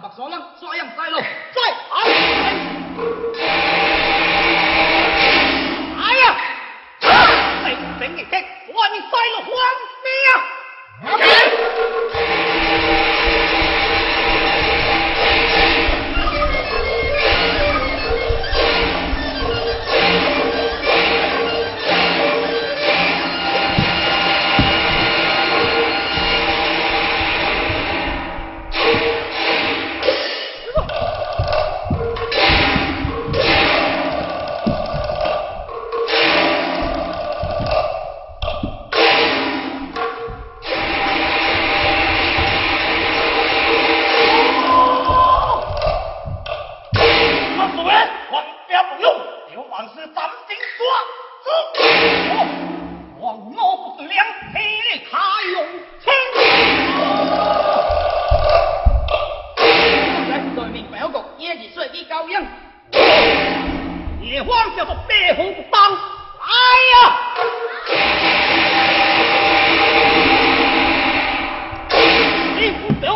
白砂浪，沙洋西路，再好！哎呀，杀！定一天，万啊！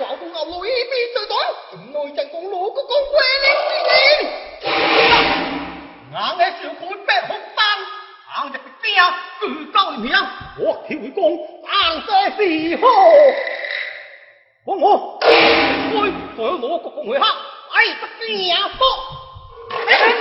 quả con ngọc lôi im đi từ tối chúng nuôi chẳng con lũ của con quê lên đi đi ngã nghe sự khốn bệ hốc tan hàng giật bia cử cao miếng hoặc thiếu con hàng xe xì hô con ngô ôi tôi lúa của con người ha, ai tất nhiên phó Hãy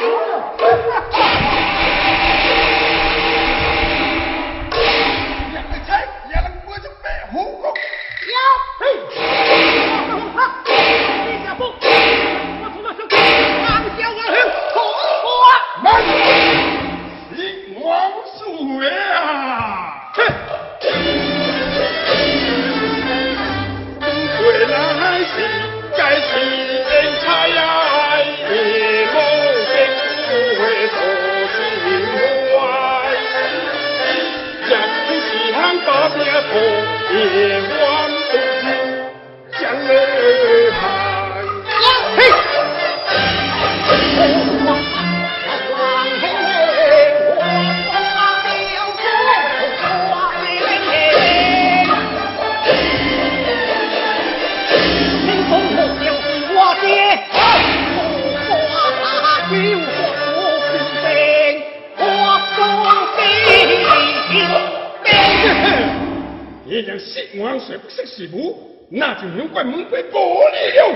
这是无，那就能怪门规玻理了。